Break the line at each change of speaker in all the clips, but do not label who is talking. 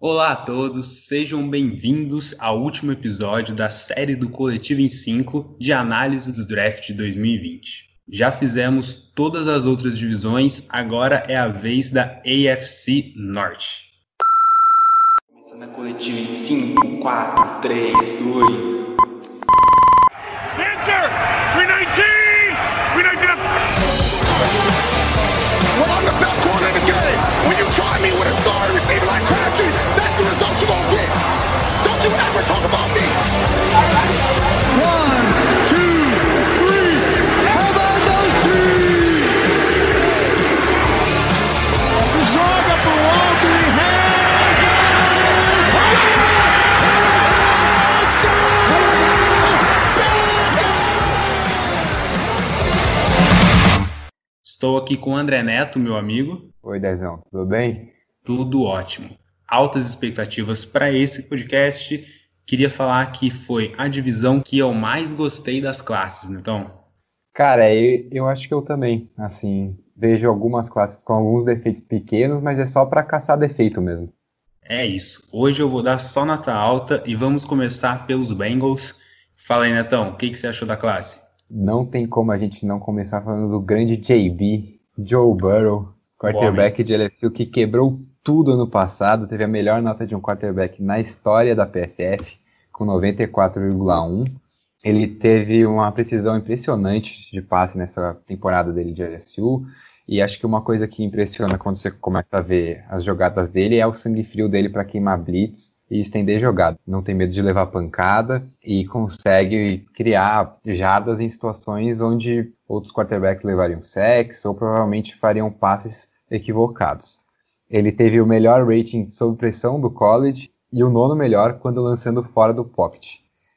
Olá a todos, sejam bem-vindos ao último episódio da série do Coletivo em 5 de análise do draft de 2020. Já fizemos todas as outras divisões, agora é a vez da AFC Norte. Começando a coletiva em 5, 4, 3, 2, Estou aqui com o André Neto, meu amigo.
Oi, Dezão, tudo bem?
Tudo ótimo. Altas expectativas para esse podcast. Queria falar que foi a divisão que eu mais gostei das classes, então.
Cara, eu, eu acho que eu também. Assim, vejo algumas classes com alguns defeitos pequenos, mas é só para caçar defeito mesmo.
É isso. Hoje eu vou dar só nota alta e vamos começar pelos Bengals. Fala aí, Netão, o que, que você achou da classe?
Não tem como a gente não começar falando do grande JB, Joe Burrow, quarterback de LSU que quebrou tudo ano passado, teve a melhor nota de um quarterback na história da PFF, com 94,1. Ele teve uma precisão impressionante de passe nessa temporada dele de LSU. E acho que uma coisa que impressiona quando você começa a ver as jogadas dele é o sangue frio dele para queimar blitz e estender jogada. Não tem medo de levar pancada e consegue criar jardas em situações onde outros quarterbacks levariam sacks ou provavelmente fariam passes equivocados. Ele teve o melhor rating sob pressão do college e o nono melhor quando lançando fora do pocket.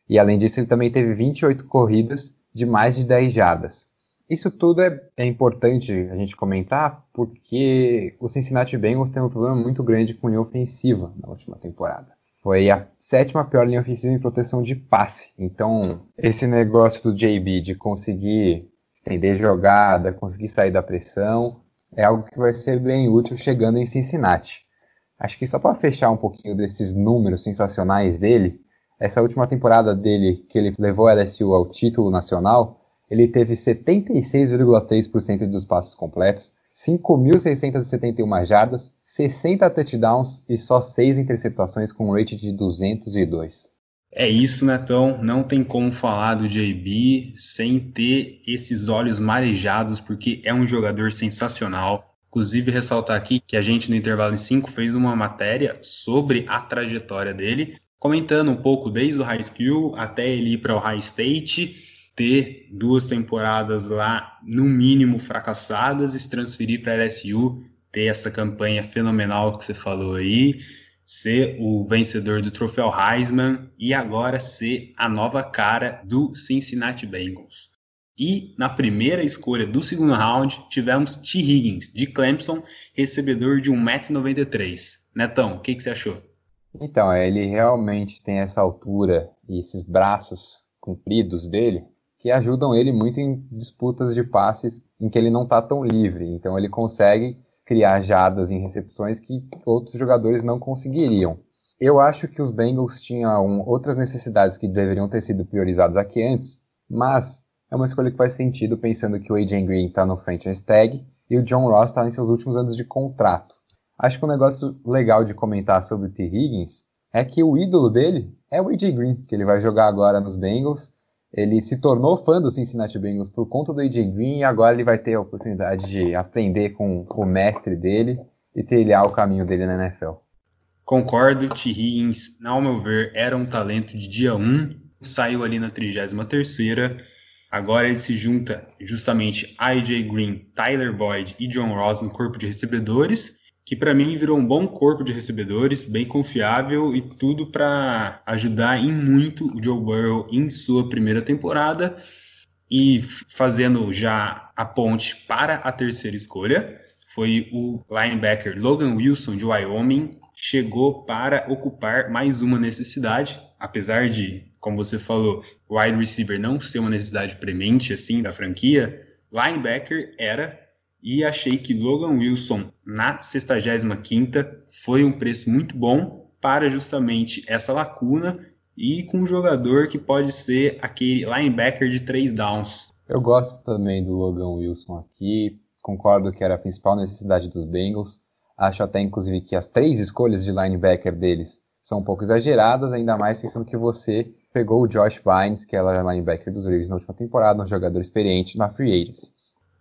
E além disso, ele também teve 28 corridas de mais de 10 jardas. Isso tudo é, é, importante a gente comentar porque o Cincinnati Bengals tem um problema muito grande com linha ofensiva na última temporada. Foi a sétima pior linha ofensiva em proteção de passe. Então, esse negócio do JB de conseguir estender jogada, conseguir sair da pressão, é algo que vai ser bem útil chegando em Cincinnati. Acho que só para fechar um pouquinho desses números sensacionais dele, essa última temporada dele, que ele levou a LSU ao título nacional, ele teve 76,3% dos passes completos, 5.671 jardas, 60 touchdowns e só 6 interceptações com um rate de 202.
É isso, Netão. Não tem como falar do JB sem ter esses olhos marejados, porque é um jogador sensacional. Inclusive, ressaltar aqui que a gente no Intervalo em 5 fez uma matéria sobre a trajetória dele, comentando um pouco desde o high school até ele ir para o high state ter duas temporadas lá, no mínimo, fracassadas e se transferir para a LSU, ter essa campanha fenomenal que você falou aí, ser o vencedor do troféu Heisman e agora ser a nova cara do Cincinnati Bengals. E na primeira escolha do segundo round, tivemos T. Higgins, de Clemson, recebedor de 1,93m. Netão, o que, que você achou?
Então, ele realmente tem essa altura e esses braços compridos dele, que ajudam ele muito em disputas de passes em que ele não está tão livre. Então ele consegue criar jadas em recepções que outros jogadores não conseguiriam. Eu acho que os Bengals tinham outras necessidades que deveriam ter sido priorizadas aqui antes, mas é uma escolha que faz sentido pensando que o AJ Green está no franchise tag e o John Ross está em seus últimos anos de contrato. Acho que um negócio legal de comentar sobre o T. Higgins é que o ídolo dele é o AJ Green, que ele vai jogar agora nos Bengals ele se tornou fã do Cincinnati Bengals por conta do AJ Green e agora ele vai ter a oportunidade de aprender com o mestre dele e trilhar o caminho dele na NFL.
Concordo, T. Higgins, ao meu ver, era um talento de dia 1, saiu ali na 33ª, agora ele se junta justamente a AJ Green, Tyler Boyd e John Ross no corpo de recebedores, que para mim virou um bom corpo de recebedores, bem confiável e tudo para ajudar em muito o Joe Burrow em sua primeira temporada e fazendo já a ponte para a terceira escolha. Foi o linebacker Logan Wilson de Wyoming, chegou para ocupar mais uma necessidade, apesar de, como você falou, wide receiver não ser uma necessidade premente assim da franquia, linebacker era e achei que Logan Wilson na 65ª foi um preço muito bom para justamente essa lacuna e com um jogador que pode ser aquele linebacker de três downs.
Eu gosto também do Logan Wilson aqui, concordo que era a principal necessidade dos Bengals. Acho até, inclusive, que as três escolhas de linebacker deles são um pouco exageradas, ainda mais pensando que você pegou o Josh Bynes, que era linebacker dos Ravens na última temporada, um jogador experiente na Free Agency.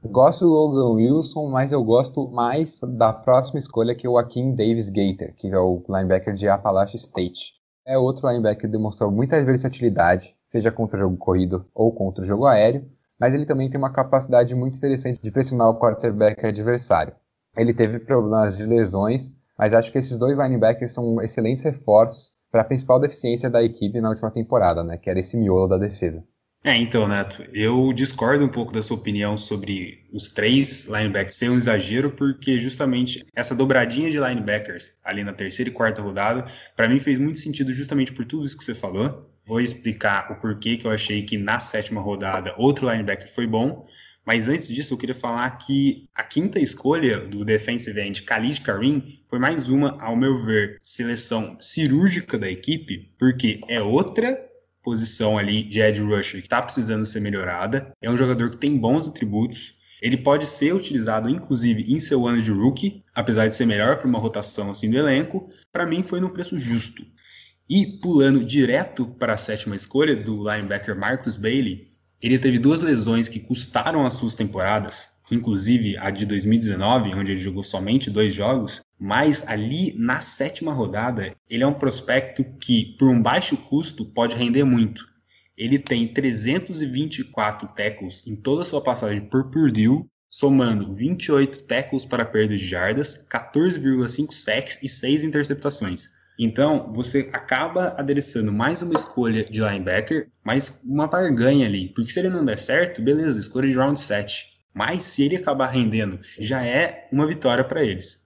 Gosto do Logan Wilson, mas eu gosto mais da próxima escolha, que é o Akin Davis Gator, que é o linebacker de Appalachian State. É outro linebacker que demonstrou muita versatilidade, seja contra o jogo corrido ou contra o jogo aéreo, mas ele também tem uma capacidade muito interessante de pressionar o quarterback adversário. Ele teve problemas de lesões, mas acho que esses dois linebackers são excelentes reforços para a principal deficiência da equipe na última temporada, né, que era esse miolo da defesa.
É, então, Neto, eu discordo um pouco da sua opinião sobre os três linebackers ser um exagero, porque justamente essa dobradinha de linebackers ali na terceira e quarta rodada, para mim fez muito sentido justamente por tudo isso que você falou. Vou explicar o porquê que eu achei que na sétima rodada outro linebacker foi bom, mas antes disso eu queria falar que a quinta escolha do defensive end, Khalid Karim, foi mais uma, ao meu ver, seleção cirúrgica da equipe, porque é outra posição ali de edge rusher que está precisando ser melhorada. É um jogador que tem bons atributos. Ele pode ser utilizado, inclusive, em seu ano de rookie, apesar de ser melhor para uma rotação assim do elenco. Para mim, foi num preço justo. E pulando direto para a sétima escolha do linebacker Marcus Bailey, ele teve duas lesões que custaram as suas temporadas, inclusive a de 2019, onde ele jogou somente dois jogos, mas ali na sétima rodada, ele é um prospecto que, por um baixo custo, pode render muito. Ele tem 324 tackles em toda a sua passagem por Purdue, somando 28 tackles para perda de jardas, 14,5 sacks e 6 interceptações. Então, você acaba adereçando mais uma escolha de linebacker, mais uma barganha ali. Porque se ele não der certo, beleza, escolha de round 7. Mas se ele acabar rendendo, já é uma vitória para eles.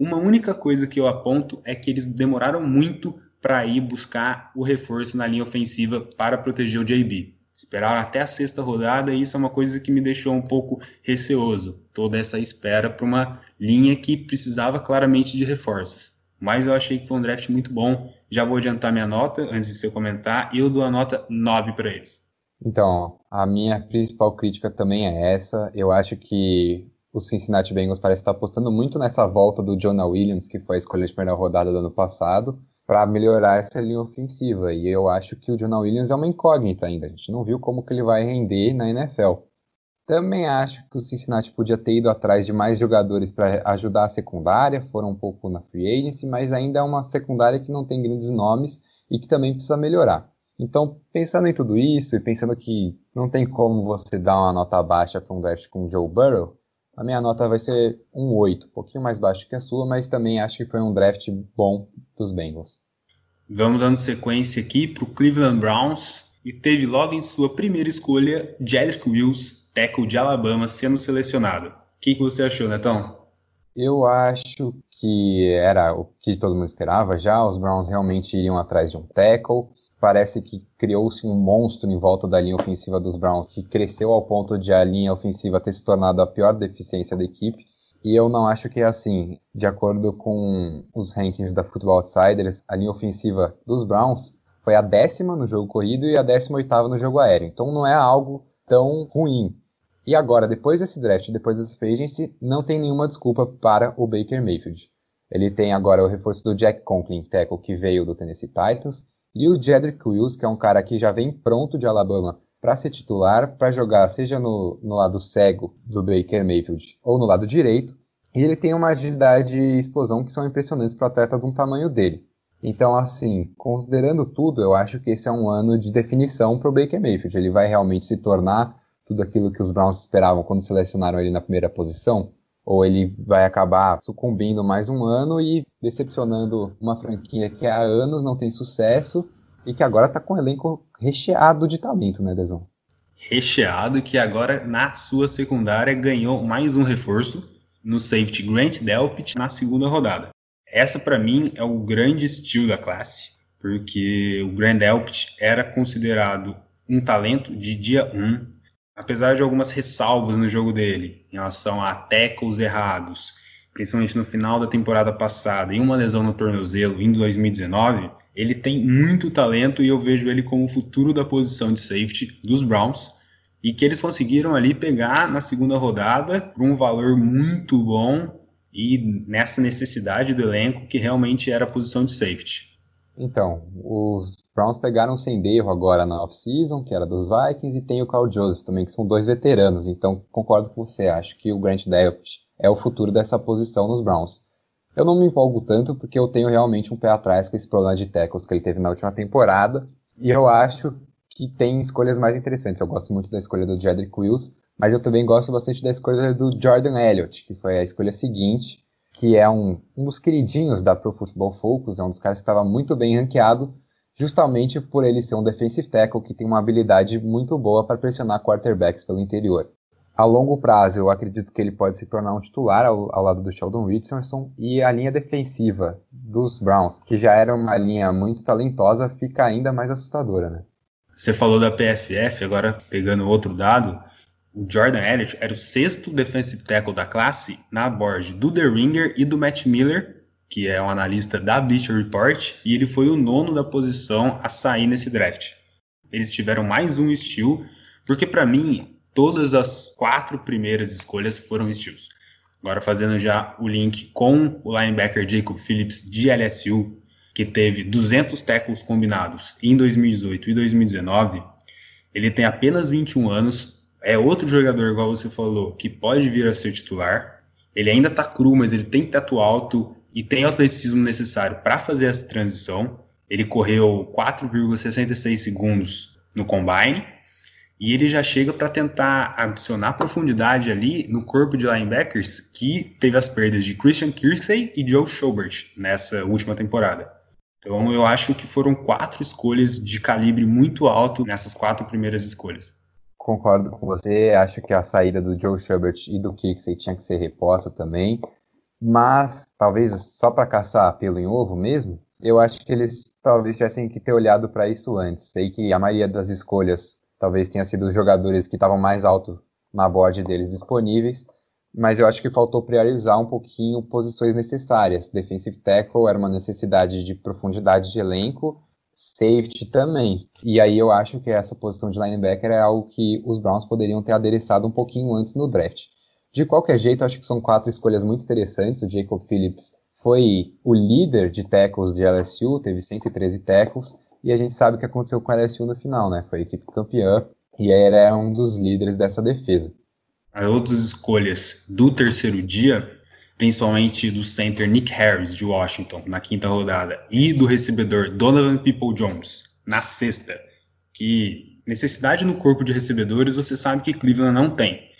Uma única coisa que eu aponto é que eles demoraram muito para ir buscar o reforço na linha ofensiva para proteger o JB. Esperaram até a sexta rodada e isso é uma coisa que me deixou um pouco receoso. Toda essa espera para uma linha que precisava claramente de reforços. Mas eu achei que foi um draft muito bom. Já vou adiantar minha nota antes de você comentar eu dou a nota 9 para eles.
Então, a minha principal crítica também é essa. Eu acho que o Cincinnati Bengals parece estar apostando muito nessa volta do Jonah Williams, que foi a escolha de primeira rodada do ano passado, para melhorar essa linha ofensiva. E eu acho que o Jonah Williams é uma incógnita ainda. A gente não viu como que ele vai render na NFL. Também acho que o Cincinnati podia ter ido atrás de mais jogadores para ajudar a secundária, foram um pouco na free agency, mas ainda é uma secundária que não tem grandes nomes e que também precisa melhorar. Então, pensando em tudo isso e pensando que não tem como você dar uma nota baixa para um draft com o Joe Burrow, a minha nota vai ser um 8, um pouquinho mais baixo que a sua, mas também acho que foi um draft bom dos Bengals.
Vamos dando sequência aqui para o Cleveland Browns e teve logo em sua primeira escolha Jedrick Wills, tackle de Alabama, sendo selecionado. O que, que você achou, Netão?
Eu acho que era o que todo mundo esperava já. Os Browns realmente iriam atrás de um tackle parece que criou-se um monstro em volta da linha ofensiva dos Browns, que cresceu ao ponto de a linha ofensiva ter se tornado a pior deficiência da equipe. E eu não acho que é assim. De acordo com os rankings da Football Outsiders, a linha ofensiva dos Browns foi a décima no jogo corrido e a décima oitava no jogo aéreo. Então não é algo tão ruim. E agora, depois desse draft, depois dessa free agency, não tem nenhuma desculpa para o Baker Mayfield. Ele tem agora o reforço do Jack Conklin, tackle que veio do Tennessee Titans, e o Jedrick Wills, que é um cara que já vem pronto de Alabama para ser titular, para jogar seja no, no lado cego do Baker Mayfield ou no lado direito. E ele tem uma agilidade e explosão que são impressionantes para atleta de um tamanho dele. Então, assim, considerando tudo, eu acho que esse é um ano de definição para o Baker Mayfield. Ele vai realmente se tornar tudo aquilo que os Browns esperavam quando selecionaram ele na primeira posição ou ele vai acabar sucumbindo mais um ano e decepcionando uma franquia que há anos não tem sucesso e que agora está com um elenco recheado de talento, né, Dezão?
Recheado que agora na sua secundária ganhou mais um reforço no safety Grant Delpit na segunda rodada. Essa para mim é o grande estilo da classe, porque o Grant Delpit era considerado um talento de dia 1 apesar de algumas ressalvas no jogo dele, em relação a tackles errados, principalmente no final da temporada passada, e uma lesão no tornozelo em 2019, ele tem muito talento e eu vejo ele como o futuro da posição de safety dos Browns e que eles conseguiram ali pegar na segunda rodada por um valor muito bom e nessa necessidade do elenco que realmente era a posição de safety.
Então, os Browns pegaram sem erro agora na off-season, que era dos Vikings, e tem o Carl Joseph também, que são dois veteranos. Então, concordo com você, acho que o Grant Delpit é o futuro dessa posição nos Browns. Eu não me empolgo tanto porque eu tenho realmente um pé atrás com esse problema de tackles que ele teve na última temporada, e eu acho que tem escolhas mais interessantes. Eu gosto muito da escolha do Jedrick Wills, mas eu também gosto bastante da escolha do Jordan Elliott, que foi a escolha seguinte, que é um, um dos queridinhos da Pro Football Focus, é um dos caras que estava muito bem ranqueado, justamente por ele ser um defensive tackle que tem uma habilidade muito boa para pressionar quarterbacks pelo interior. A longo prazo, eu acredito que ele pode se tornar um titular ao, ao lado do Sheldon Richardson e a linha defensiva dos Browns, que já era uma linha muito talentosa, fica ainda mais assustadora, né?
Você falou da PFF, agora pegando outro dado, o Jordan Elliott era o sexto defensive tackle da classe na board do The Ringer e do Matt Miller, que é um analista da Bleacher Report, e ele foi o nono da posição a sair nesse draft. Eles tiveram mais um steal, porque para mim todas as quatro primeiras escolhas foram steals. Agora fazendo já o link com o linebacker Jacob Phillips de LSU, que teve 200 tackles combinados em 2018 e 2019, ele tem apenas 21 anos, é outro jogador, igual você falou, que pode vir a ser titular. Ele ainda tá cru, mas ele tem teto alto e tem o atleticismo necessário para fazer essa transição. Ele correu 4,66 segundos no combine e ele já chega para tentar adicionar profundidade ali no corpo de linebackers que teve as perdas de Christian Kirksey e Joe Schobert nessa última temporada. Então eu acho que foram quatro escolhas de calibre muito alto nessas quatro primeiras escolhas.
Concordo com você, acho que a saída do Joe Schubert e do Kirksey tinha que ser reposta também, mas talvez só para caçar pelo em ovo mesmo, eu acho que eles talvez tivessem que ter olhado para isso antes. Sei que a maioria das escolhas talvez tenha sido os jogadores que estavam mais alto na board deles disponíveis, mas eu acho que faltou priorizar um pouquinho posições necessárias. Defensive tackle era uma necessidade de profundidade de elenco, safety também. E aí eu acho que essa posição de linebacker é algo que os Browns poderiam ter adereçado um pouquinho antes no draft. De qualquer jeito, acho que são quatro escolhas muito interessantes. O Jacob Phillips foi o líder de tackles de LSU, teve 113 tackles, e a gente sabe o que aconteceu com a LSU no final, né? Foi a equipe campeã, e era um dos líderes dessa defesa
as outras escolhas do terceiro dia, principalmente do center Nick Harris de Washington na quinta rodada e do recebedor Donovan People Jones na sexta, que necessidade no corpo de recebedores você sabe que Cleveland não tem.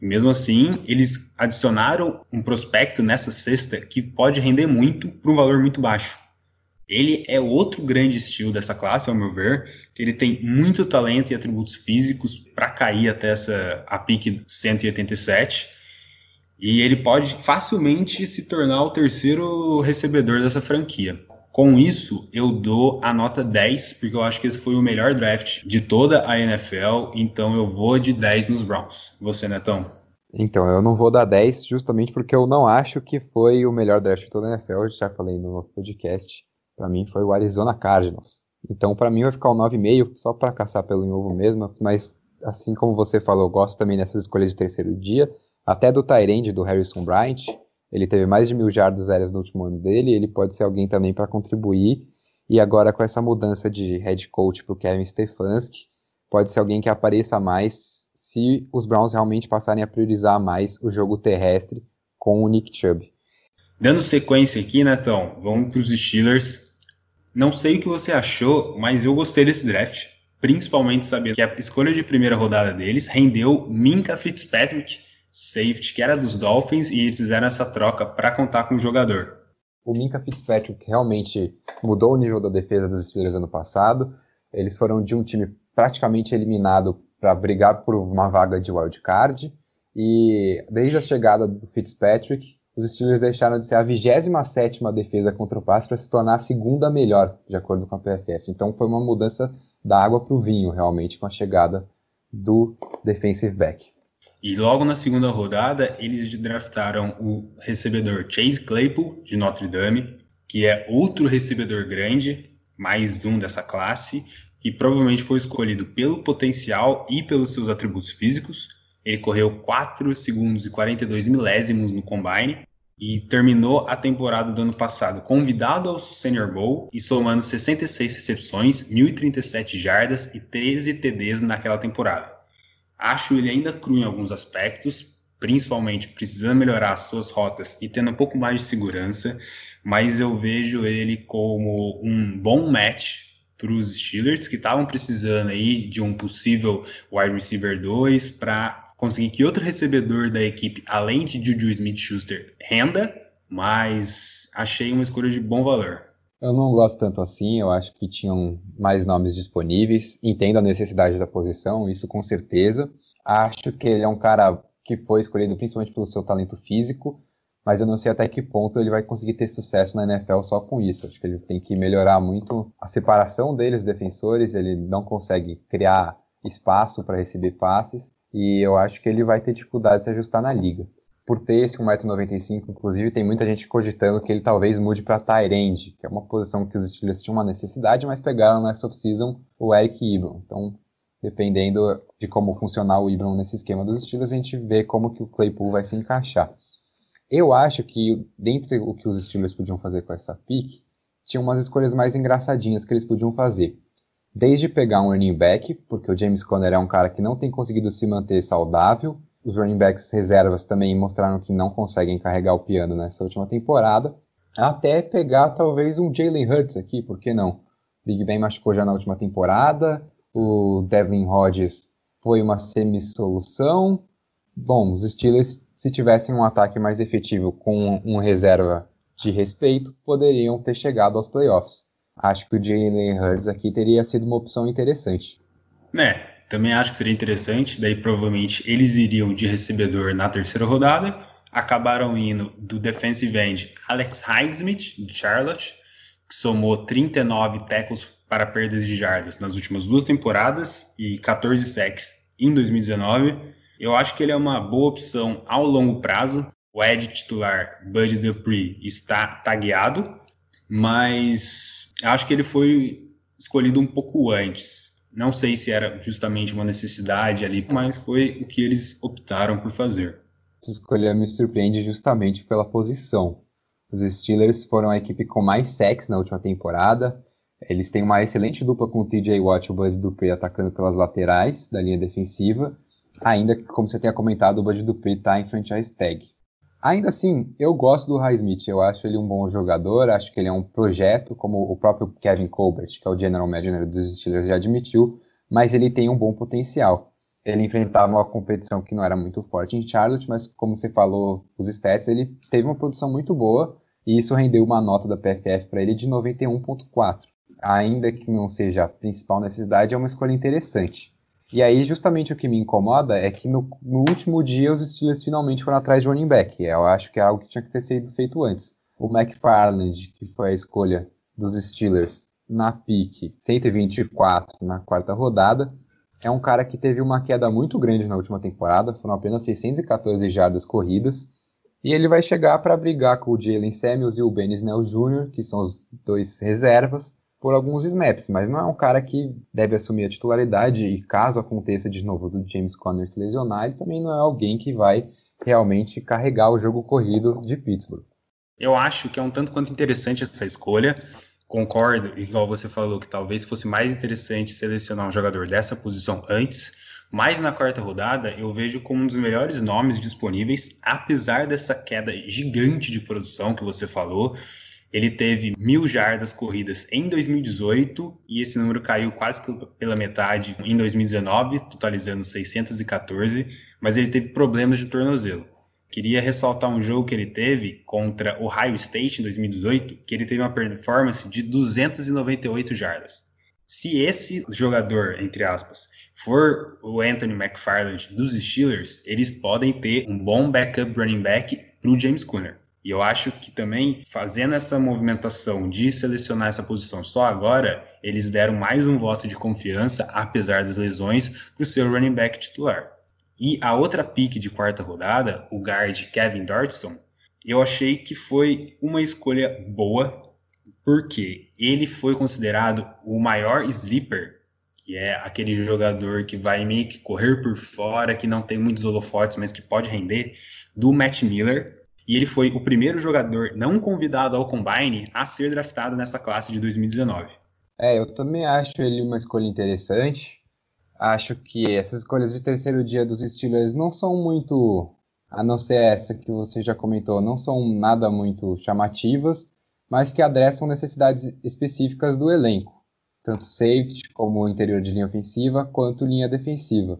Mesmo assim, eles adicionaram um prospecto nessa sexta que pode render muito por um valor muito baixo. Ele é outro grande estilo dessa classe, ao meu ver, que ele tem muito talento e atributos físicos para cair até essa a pique 187. E ele pode facilmente se tornar o terceiro recebedor dessa franquia. Com isso, eu dou a nota 10, porque eu acho que esse foi o melhor draft de toda a NFL, então eu vou de 10 nos Browns. Você, Netão?
Então, eu não vou dar 10 justamente porque eu não acho que foi o melhor draft de toda a NFL, eu já falei no podcast. Para mim foi o Arizona Cardinals. Então, para mim vai ficar o 9,5 só para caçar pelo em ovo mesmo, mas assim como você falou, eu gosto também dessas escolhas de terceiro dia, até do Tyrande do Harrison Bryant. Ele teve mais de mil jardas aéreas no último ano dele, ele pode ser alguém também para contribuir. E agora com essa mudança de head coach para o Kevin Stefanski, pode ser alguém que apareça mais se os Browns realmente passarem a priorizar mais o jogo terrestre com o Nick Chubb.
Dando sequência aqui, Netão, vamos para os Steelers. Não sei o que você achou, mas eu gostei desse draft. Principalmente saber que a escolha de primeira rodada deles rendeu Minka Fitzpatrick, safety, que era dos Dolphins, e eles fizeram essa troca para contar com o jogador.
O Minka Fitzpatrick realmente mudou o nível da defesa dos Steelers ano passado. Eles foram de um time praticamente eliminado para brigar por uma vaga de wild card. E desde a chegada do Fitzpatrick, os Steelers deixaram de ser a 27 defesa contra o passe para se tornar a segunda melhor, de acordo com a PFF. Então foi uma mudança da água para o vinho, realmente, com a chegada do defensive back.
E logo na segunda rodada, eles draftaram o recebedor Chase Claypool, de Notre Dame, que é outro recebedor grande, mais um dessa classe, que provavelmente foi escolhido pelo potencial e pelos seus atributos físicos. Ele correu 4 segundos e 42 milésimos no combine e terminou a temporada do ano passado convidado ao Senior Bowl e somando 66 recepções, 1.037 jardas e 13 TDs naquela temporada. Acho ele ainda cru em alguns aspectos, principalmente precisando melhorar as suas rotas e tendo um pouco mais de segurança, mas eu vejo ele como um bom match para os Steelers que estavam precisando aí de um possível wide receiver 2 para conseguir que outro recebedor da equipe, além de Juju Smith-Schuster, renda, mas achei uma escolha de bom valor.
Eu não gosto tanto assim, eu acho que tinham mais nomes disponíveis, entendo a necessidade da posição, isso com certeza. Acho que ele é um cara que foi escolhido principalmente pelo seu talento físico, mas eu não sei até que ponto ele vai conseguir ter sucesso na NFL só com isso. Acho que ele tem que melhorar muito a separação dele, os defensores, ele não consegue criar espaço para receber passes, e eu acho que ele vai ter dificuldade de se ajustar na liga. Por ter esse 1,95m, inclusive, tem muita gente cogitando que ele talvez mude para end, que é uma posição que os Steelers tinham uma necessidade, mas pegaram nessa off-season o Eric Ibram. Então, dependendo de como funcionar o Ibram nesse esquema dos Steelers, a gente vê como que o Claypool vai se encaixar. Eu acho que, dentre o que os Steelers podiam fazer com essa pick, tinha umas escolhas mais engraçadinhas que eles podiam fazer desde pegar um running back, porque o James Conner é um cara que não tem conseguido se manter saudável. Os running backs reservas também mostraram que não conseguem carregar o piano nessa última temporada. Até pegar talvez um Jalen Hurts aqui, por que não? Big Ben machucou já na última temporada, o Devlin Hodges foi uma semi-solução. Bom, os Steelers, se tivessem um ataque mais efetivo com um reserva de respeito, poderiam ter chegado aos playoffs acho que o Jalen Hurts aqui teria sido uma opção interessante.
É, também acho que seria interessante. Daí provavelmente eles iriam de recebedor na terceira rodada. Acabaram indo do defensive end Alex Highsmith, de Charlotte, que somou 39 tackles para perdas de jardas nas últimas duas temporadas e 14 sacks em 2019. Eu acho que ele é uma boa opção ao longo prazo. O Ed titular Bud Dupree está tagueado, mas acho que ele foi escolhido um pouco antes. Não sei se era justamente uma necessidade ali, mas foi o que eles optaram por fazer.
Essa escolha me surpreende justamente pela posição. Os Steelers foram a equipe com mais sacks na última temporada. Eles têm uma excelente dupla com o TJ Watt e o Bud Dupree atacando pelas laterais da linha defensiva. Ainda que, como você tenha comentado, o Bud Dupree está em franchise tag. Ainda assim, eu gosto do Highsmith, eu acho ele um bom jogador, acho que ele é um projeto, como o próprio Kevin Colbert, que é o general manager dos Steelers, já admitiu, mas ele tem um bom potencial. Ele enfrentava uma competição que não era muito forte em Charlotte, mas como você falou, os stats, ele teve uma produção muito boa e isso rendeu uma nota da PFF para ele de 91.4. Ainda que não seja a principal necessidade, é uma escolha interessante. E aí, justamente o que me incomoda é que no, no, último dia os Steelers finalmente foram atrás de running back. Eu acho que é algo que tinha que ter sido feito antes. O McFarland, que foi a escolha dos Steelers na pique 124 na quarta rodada, é um cara que teve uma queda muito grande na última temporada, foram apenas 614 jardas corridas, e ele vai chegar para brigar com o Jalen Samuels e o Ben Snell Jr., que são os dois reservas, por alguns snaps, mas não é um cara que deve assumir a titularidade e caso aconteça de novo do James Conner se lesionar, ele também não é alguém que vai realmente carregar o jogo corrido de Pittsburgh.
Eu acho que é um tanto quanto interessante essa escolha. Concordo, igual você falou, que talvez fosse mais interessante selecionar um jogador dessa posição antes, mas na quarta rodada eu vejo como um dos melhores nomes disponíveis, apesar dessa queda gigante de produção que você falou. Ele teve mil jardas corridas em 2018 e esse número caiu quase pela metade em 2019, totalizando 614, mas ele teve problemas de tornozelo. Queria ressaltar um jogo que ele teve contra Ohio State em 2018, que ele teve uma performance de 298 jardas. Se esse jogador, entre aspas, for o Anthony McFarland dos Steelers, eles podem ter um bom backup running back para o James Conner. E eu acho que também, fazendo essa movimentação de selecionar essa posição só agora, eles deram mais um voto de confiança, apesar das lesões, para o seu running back titular. E a outra pick de quarta rodada, o guard Kevin Dartson, eu achei que foi uma escolha boa, porque ele foi considerado o maior sleeper, que é aquele jogador que vai meio que correr por fora, que não tem muitos holofotes, mas que pode render, do Matt Miller. E ele foi o primeiro jogador não convidado ao Combine a ser draftado nessa classe de 2019.
É, eu também acho ele uma escolha interessante. Acho que essas escolhas de terceiro dia dos Steelers não são muito, a não ser essa que você já comentou, não são nada muito chamativas, mas que adressam necessidades específicas do elenco, tanto safety como interior de linha ofensiva, quanto linha defensiva.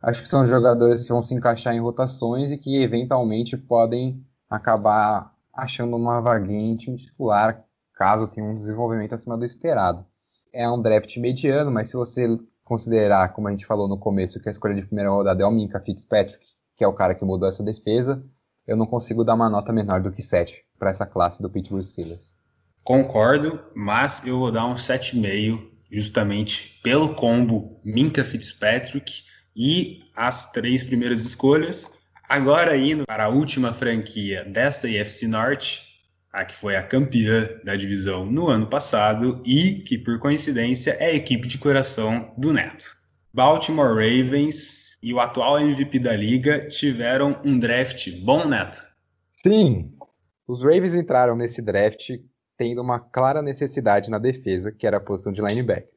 Acho que são jogadores que vão se encaixar em rotações e que eventualmente podem acabar achando uma vaguinha em titular, caso tenha um desenvolvimento acima do esperado. É um draft mediano, mas se você considerar, como a gente falou no começo, que a escolha de primeira rodada é o Minka Fitzpatrick, que é o cara que mudou essa defesa, eu não consigo dar uma nota menor do que 7 para essa classe do Pittsburgh Steelers.
Concordo, mas eu vou dar um 7,5 justamente pelo combo Minka Fitzpatrick e as três primeiras escolhas. Agora indo para a última franquia desta IFC Norte, a que foi a campeã da divisão no ano passado e que, por coincidência, é a equipe de coração do Neto. Baltimore Ravens e o atual MVP da liga tiveram um draft bom, Neto?
Sim, os Ravens entraram nesse draft tendo uma clara necessidade na defesa, que era a posição de linebacker.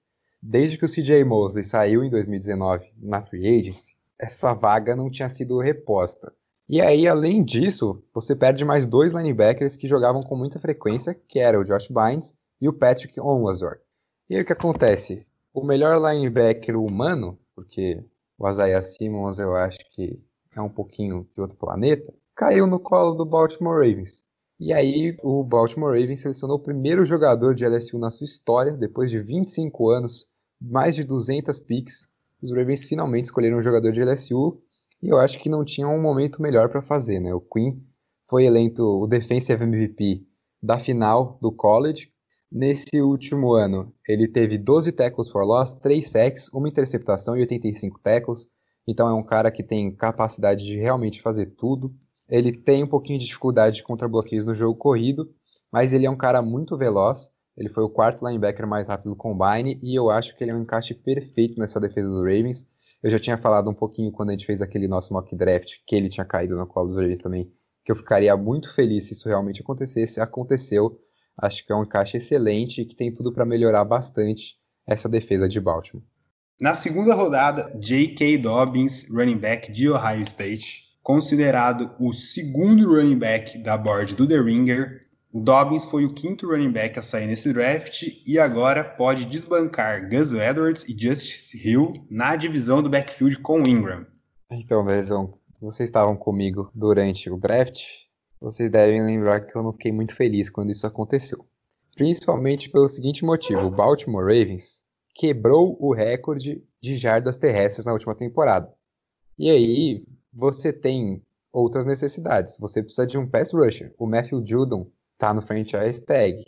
Desde que o CJ Mosley saiu em 2019 na free agency, essa vaga não tinha sido reposta. E aí, além disso, você perde mais dois linebackers que jogavam com muita frequência, que era o Josh Bynes e o Patrick Onwazor. E aí o que acontece? O melhor linebacker humano, porque o Isaiah Simmons eu acho que é um pouquinho de outro planeta, caiu no colo do Baltimore Ravens. E aí o Baltimore Ravens selecionou o primeiro jogador de LSU na sua história, depois de 25 anos, mais de 200 picks. Os Ravens finalmente escolheram um jogador de LSU e eu acho que não tinha um momento melhor para fazer, né? O Quinn foi eleito o Defensive MVP da final do college. Nesse último ano, ele teve 12 tackles for loss, 3 sacks, uma interceptação e 85 tackles. Então é um cara que tem capacidade de realmente fazer tudo. Ele tem um pouquinho de dificuldade contra bloqueios no jogo corrido, mas ele é um cara muito veloz. Ele foi o quarto linebacker mais rápido do combine e eu acho que ele é um encaixe perfeito nessa defesa dos Ravens. Eu já tinha falado um pouquinho quando a gente fez aquele nosso mock draft, que ele tinha caído no colo dos Ravens também, que eu ficaria muito feliz se isso realmente acontecesse. Aconteceu. Acho que é um encaixe excelente e que tem tudo para melhorar bastante essa defesa de Baltimore.
Na segunda rodada, J.K. Dobbins, running back de Ohio State, considerado o segundo running back da board do The Ringer, o Dobbins foi o quinto running back a sair nesse draft e agora pode desbancar Gus Edwards e Justice Hill na divisão do backfield com Ingram.
Então, Bezão, vocês estavam comigo durante o draft. Vocês devem lembrar que eu não fiquei muito feliz quando isso aconteceu. Principalmente pelo seguinte motivo: o Baltimore Ravens quebrou o recorde de jardas terrestres na última temporada. E aí, você tem outras necessidades. Você precisa de um pass rusher. O Matthew Judon tá no franchise tag.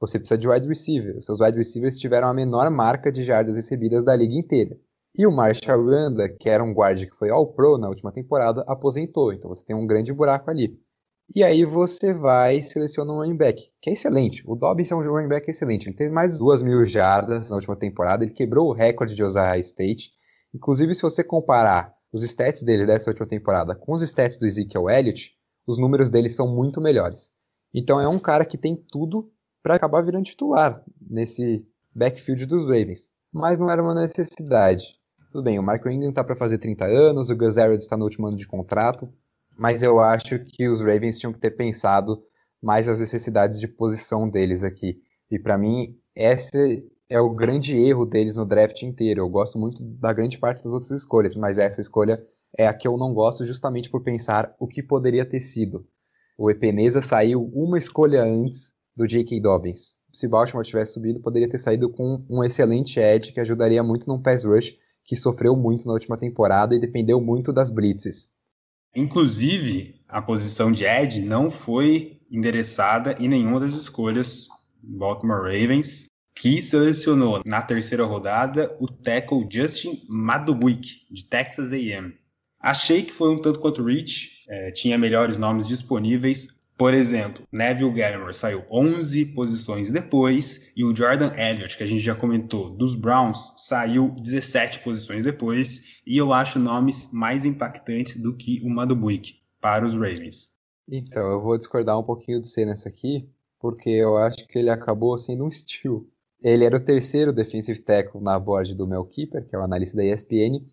Você precisa de wide receiver. Os seus wide receivers tiveram a menor marca de jardas recebidas da liga inteira. E o Marshall Randa, que era um guard que foi all pro na última temporada, aposentou. Então você tem um grande buraco ali. E aí você vai e seleciona um running back, que é excelente. O Dobbins é um running back excelente. Ele teve mais 2 mil jardas na última temporada. Ele quebrou o recorde de Ohio State. Inclusive, se você comparar os stats dele dessa última temporada com os stats do Ezekiel Elliott, os números dele são muito melhores. Então é um cara que tem tudo para acabar virando titular nesse backfield dos Ravens. Mas não era uma necessidade. Tudo bem, o Mark Ingram está para fazer 30 anos, o Gus Edwards está no último ano de contrato, mas eu acho que os Ravens tinham que ter pensado mais as necessidades de posição deles aqui. E para mim, esse é o grande erro deles no draft inteiro. Eu gosto muito da grande parte das outras escolhas, mas essa escolha é a que eu não gosto justamente por pensar o que poderia ter sido o Epeneza saiu uma escolha antes do J.K. Dobbins. Se Baltimore tivesse subido, poderia ter saído com um excelente edge que ajudaria muito num pass rush que sofreu muito na última temporada e dependeu muito das blitzes.
Inclusive, a posição de edge não foi endereçada em nenhuma das escolhas Baltimore Ravens, que selecionou na terceira rodada o tackle Justin Madubuik, de Texas A&M. Achei que foi um tanto quanto Rich, é, tinha melhores nomes disponíveis. Por exemplo, Neville Gallimore saiu 11 posições depois e o Jordan Elliott, que a gente já comentou, dos Browns, saiu 17 posições depois. E eu acho nomes mais impactantes do que o Madubuik para os Ravens.
Então, eu vou discordar um pouquinho do C nessa aqui, porque eu acho que ele acabou sendo um steal. Ele era o terceiro defensive tackle na board do Mel Keeper, que é o analista da ESPN,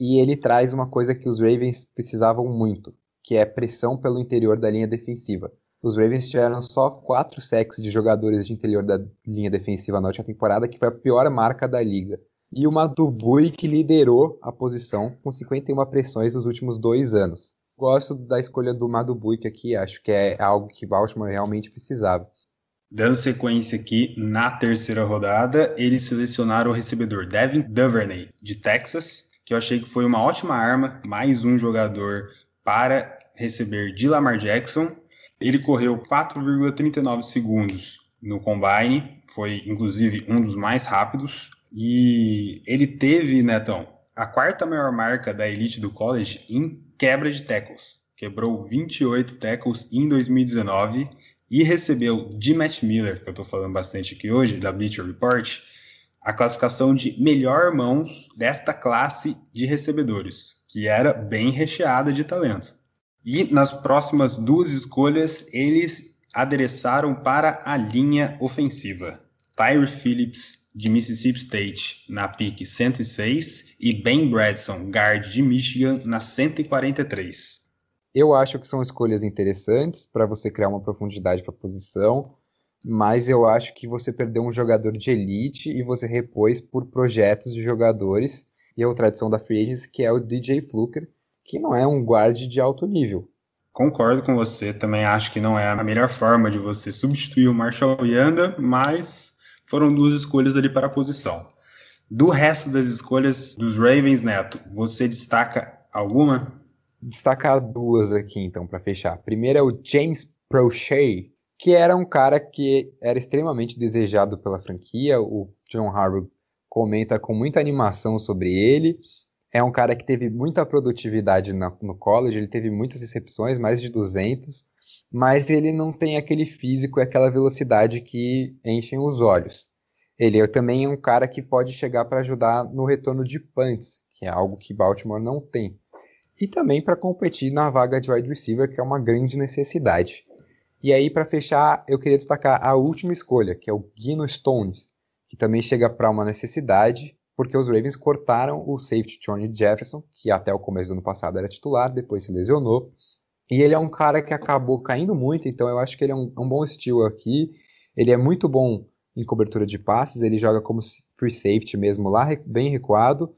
e ele traz uma coisa que os Ravens precisavam muito, que é pressão pelo interior da linha defensiva. Os Ravens tiveram só quatro sacks de jogadores de interior da linha defensiva na última temporada, que foi a pior marca da liga. E o Madubui que liderou a posição com 51 pressões nos últimos dois anos. Gosto da escolha do Madubuik aqui, acho que é algo que Baltimore realmente precisava.
Dando sequência aqui, na terceira rodada, eles selecionaram o recebedor Devin Duvernay, de Texas, que eu achei que foi uma ótima arma, mais um jogador para receber de Lamar Jackson. Ele correu 4,39 segundos no combine, foi inclusive um dos mais rápidos. E ele teve, Netão, a quarta maior marca da elite do college em quebra de tackles. Quebrou 28 tackles em 2019 e recebeu de Matt Miller, que eu estou falando bastante aqui hoje, da Bleacher Report, a classificação de melhor mãos desta classe de recebedores, que era bem recheada de talento. E nas próximas duas escolhas, eles adereçaram para a linha ofensiva. Tyree Phillips, de Mississippi State, na pick 106, e Ben Bradson, guard de Michigan, na 143.
Eu acho que são escolhas interessantes para você criar uma profundidade para a posição, mas eu acho que você perdeu um jogador de elite e você repôs por projetos de jogadores e a tradição da Free Agents, que é o DJ Fluker, que não é um guard de alto nível.
Concordo com você, também acho que não é a melhor forma de você substituir o Marshall Yanda, mas foram duas escolhas ali para a posição. Do resto das escolhas dos Ravens, Neto, você destaca alguma?
destacar duas aqui, então, para fechar. Primeiro é o James Prochet, que era um cara que era extremamente desejado pela franquia. O John Harbaugh comenta com muita animação sobre ele. É um cara que teve muita produtividade no college, ele teve muitas recepções, mais de 200, mas ele não tem aquele físico e aquela velocidade que enchem os olhos. Ele é também um cara que pode chegar para ajudar no retorno de punts, que é algo que Baltimore não tem e também para competir na vaga de wide receiver, que é uma grande necessidade. E aí, para fechar, eu queria destacar a última escolha, que é o Gino Stones, que também chega para uma necessidade, porque os Ravens cortaram o safety Johnny Jefferson, que até o começo do ano passado era titular, depois se lesionou. E ele é um cara que acabou caindo muito, então eu acho que ele é um, um bom estilo aqui. Ele é muito bom em cobertura de passes, ele joga como free safety mesmo lá, bem recuado.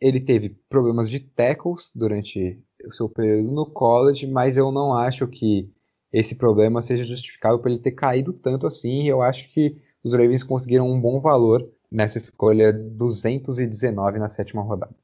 Ele teve problemas de tackles durante o seu período no college, mas eu não acho que esse problema seja justificável por ele ter caído tanto assim. Eu acho que os Ravens conseguiram um bom valor nessa escolha 219 na sétima rodada.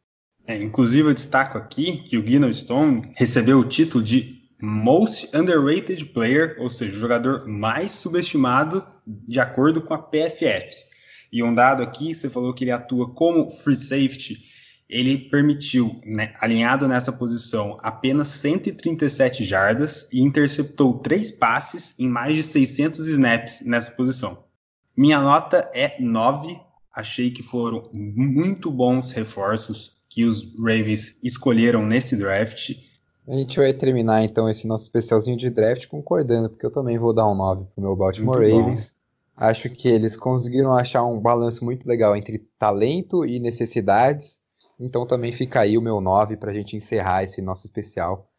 É, inclusive, eu destaco aqui que o Guinness Stone recebeu o título de Most Underrated Player, ou seja, o jogador mais subestimado de acordo com a PFF. E um dado aqui, você falou que ele atua como free safety ele permitiu, né, alinhado nessa posição, apenas 137 jardas e interceptou três passes em mais de 600 snaps nessa posição. Minha nota é 9. Achei que foram muito bons reforços que os Ravens escolheram nesse draft.
A gente vai terminar então esse nosso especialzinho de draft concordando, porque eu também vou dar um 9 pro meu Baltimore muito Ravens. Bom. Acho que eles conseguiram achar um balanço muito legal entre talento e necessidades então também fica aí o meu 9 para a gente encerrar esse nosso especial.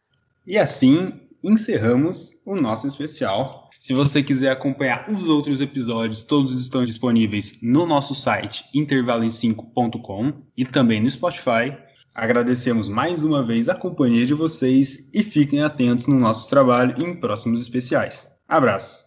E assim encerramos o nosso especial. Se você quiser acompanhar os outros episódios, todos estão disponíveis no nosso site intervaloem5.com e também no Spotify. Agradecemos mais uma vez a companhia de vocês e fiquem atentos no nosso trabalho em próximos especiais. Abraço!